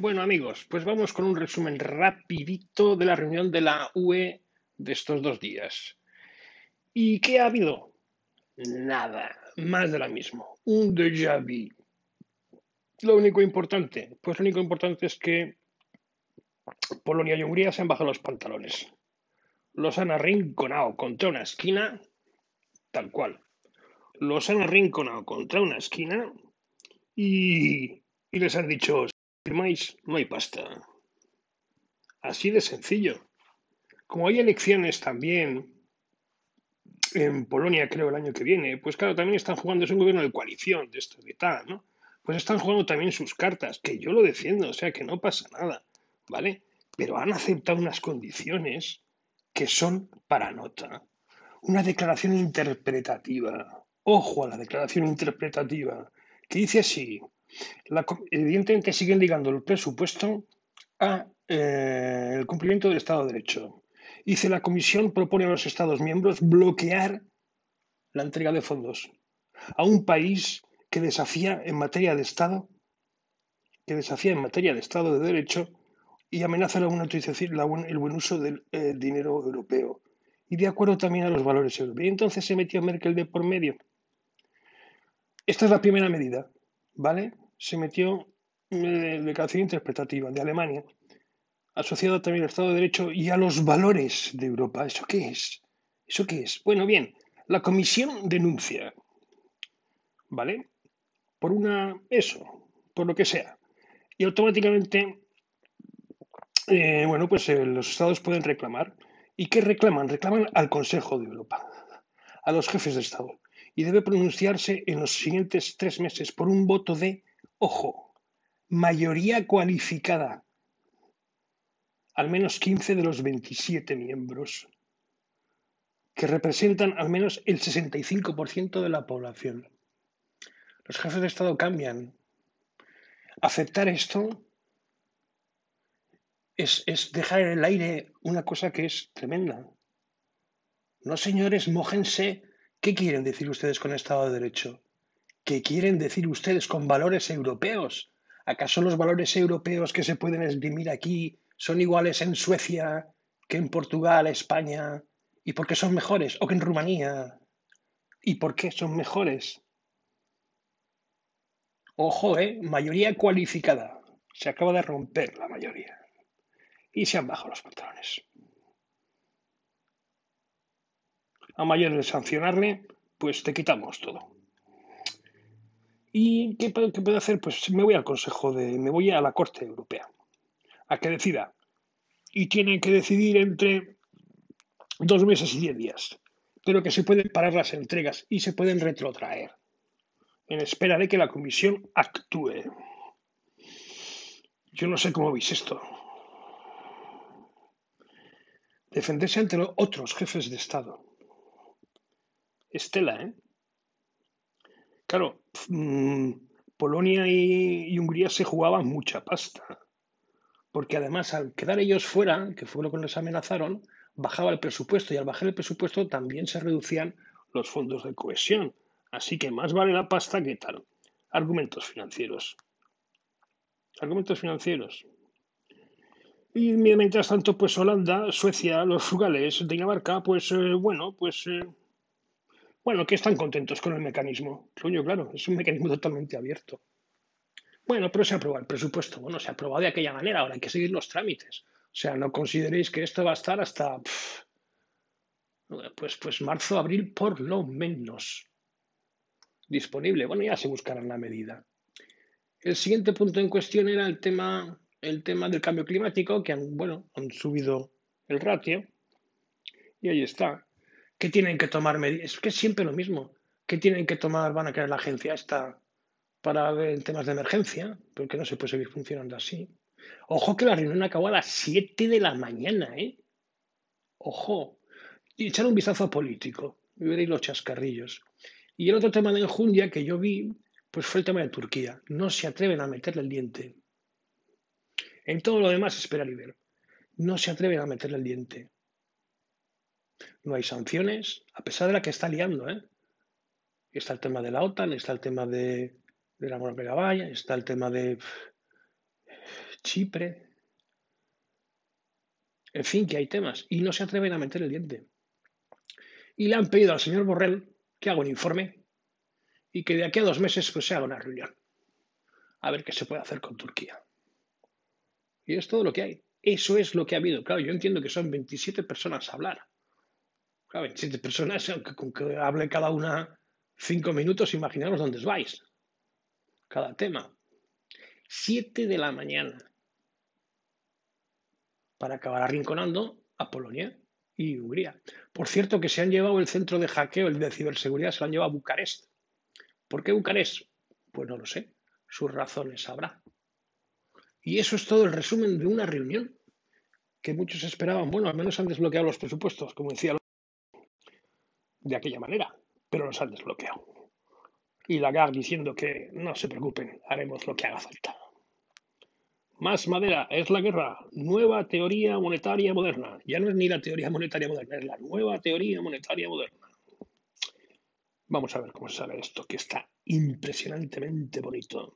Bueno amigos, pues vamos con un resumen rapidito de la reunión de la UE de estos dos días. ¿Y qué ha habido? Nada, más de lo mismo, un déjà vu. Lo único importante, pues lo único importante es que Polonia y Hungría se han bajado los pantalones. Los han arrinconado contra una esquina, tal cual. Los han arrinconado contra una esquina y, y les han dicho, no hay pasta. Así de sencillo. Como hay elecciones también en Polonia, creo, el año que viene, pues claro, también están jugando, es un gobierno de coalición, de esto, de tal, ¿no? Pues están jugando también sus cartas, que yo lo defiendo, o sea, que no pasa nada, ¿vale? Pero han aceptado unas condiciones que son para nota. Una declaración interpretativa. Ojo a la declaración interpretativa, que dice así, evidentemente siguen ligando el presupuesto a eh, el cumplimiento del Estado de Derecho. Dice la Comisión propone a los Estados miembros bloquear la entrega de fondos a un país que desafía en materia de Estado, que desafía en materia de Estado de Derecho y amenaza la, el buen uso del eh, dinero europeo y de acuerdo también a los valores europeos. Y entonces se metió Merkel de por medio. Esta es la primera medida. ¿Vale? Se metió en declaración interpretativa de Alemania, asociada también al Estado de Derecho y a los valores de Europa. ¿Eso qué es? ¿Eso qué es? Bueno, bien, la comisión denuncia, ¿vale? Por una, eso, por lo que sea. Y automáticamente, eh, bueno, pues eh, los estados pueden reclamar. ¿Y qué reclaman? Reclaman al Consejo de Europa, a los jefes de Estado y debe pronunciarse en los siguientes tres meses por un voto de, ojo, mayoría cualificada, al menos 15 de los 27 miembros, que representan al menos el 65% de la población. Los jefes de Estado cambian. Aceptar esto es, es dejar en el aire una cosa que es tremenda. No, señores, mójense ¿Qué quieren decir ustedes con Estado de Derecho? ¿Qué quieren decir ustedes con valores europeos? ¿Acaso los valores europeos que se pueden esgrimir aquí son iguales en Suecia que en Portugal, España? ¿Y por qué son mejores? ¿O que en Rumanía? ¿Y por qué son mejores? Ojo, ¿eh? Mayoría cualificada. Se acaba de romper la mayoría. Y se han bajado los patrones. A mayor de sancionarle, pues te quitamos todo. ¿Y qué, puede hacer? Pues me voy al Consejo de. me voy a la Corte Europea. A que decida. Y tiene que decidir entre dos meses y diez días. Pero que se pueden parar las entregas y se pueden retrotraer. En espera de que la Comisión actúe. Yo no sé cómo veis esto. Defenderse ante otros jefes de Estado Estela, ¿eh? Claro, mm, Polonia y, Hungría se jugaban mucha pasta. Porque además, al quedar ellos fuera, que fue lo que les amenazaron, bajaba el presupuesto y al bajar el presupuesto también se reducían los fondos de cohesión. Así que más vale la pasta que tal. Argumentos financieros. Argumentos financieros. Y mientras tanto, pues Holanda, Suecia, los frugales, Dinamarca, pues eh, bueno, pues eh, bueno, que están contentos con el mecanismo. Coño, claro, es un mecanismo totalmente abierto. Bueno, pero se aprobado el presupuesto. Bueno, se ha aprobado de aquella manera, ahora hay que seguir los trámites. O sea, no consideréis que esto va a estar hasta. pues, pues marzo, abril, por lo menos. Disponible. Bueno, ya se buscará la medida. El siguiente punto en cuestión era el tema, el tema del cambio climático, que han, bueno, han subido el ratio. Y ahí está. ¿Qué tienen que tomar medidas? Es que es siempre lo mismo. ¿Qué tienen que tomar? Van a crear la agencia esta para ver temas de emergencia, porque no se puede seguir funcionando así. Ojo que la reunión acabó a las 7 de la mañana, ¿eh? Ojo. Y echar un vistazo político. Y veréis los chascarrillos. Y el otro tema de enjundia que yo vi, pues fue el tema de Turquía. No se atreven a meterle el diente. En todo lo demás, esperar y ver. No se atreven a meterle el diente no hay sanciones, a pesar de la que está liando. ¿eh? Está el tema de la OTAN, está el tema de, de la Valla, está el tema de... Chipre. En fin, que hay temas y no se atreven a meter el diente. Y le han pedido al señor Borrell que haga un informe y que de aquí a dos meses pues, se haga una reunión. A ver qué se puede hacer con Turquía. Y es todo lo que hay. Eso es lo que ha habido. Claro, yo entiendo que son 27 personas a hablar. Claro, 27 personas, aunque con que hable cada una cinco minutos, imaginaros dónde vais. Cada tema. 7 de la mañana. Para acabar arrinconando a Polonia y Hungría. Por cierto, que se han llevado el centro de hackeo, el de ciberseguridad, se lo han llevado a Bucarest. ¿Por qué Bucarest? Pues no lo sé. Sus razones habrá. Y eso es todo el resumen de una reunión que muchos esperaban. Bueno, al menos han desbloqueado los presupuestos, como decía, de aquella manera, pero los han desbloqueado. Y Lagarde diciendo que no se preocupen, haremos lo que haga falta. Más madera es la guerra. Nueva teoría monetaria moderna. Ya no es ni la teoría monetaria moderna, es la nueva teoría monetaria moderna. Vamos a ver cómo sale esto, que está impresionantemente bonito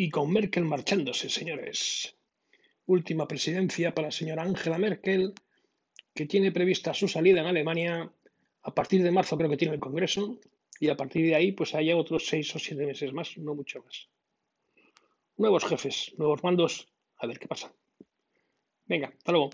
y con Merkel marchándose, señores. Última presidencia para la señora Angela Merkel, que tiene prevista su salida en Alemania. A partir de marzo creo que tiene el Congreso y a partir de ahí pues haya otros seis o siete meses más, no mucho más. Nuevos jefes, nuevos mandos, a ver qué pasa. Venga, hasta luego.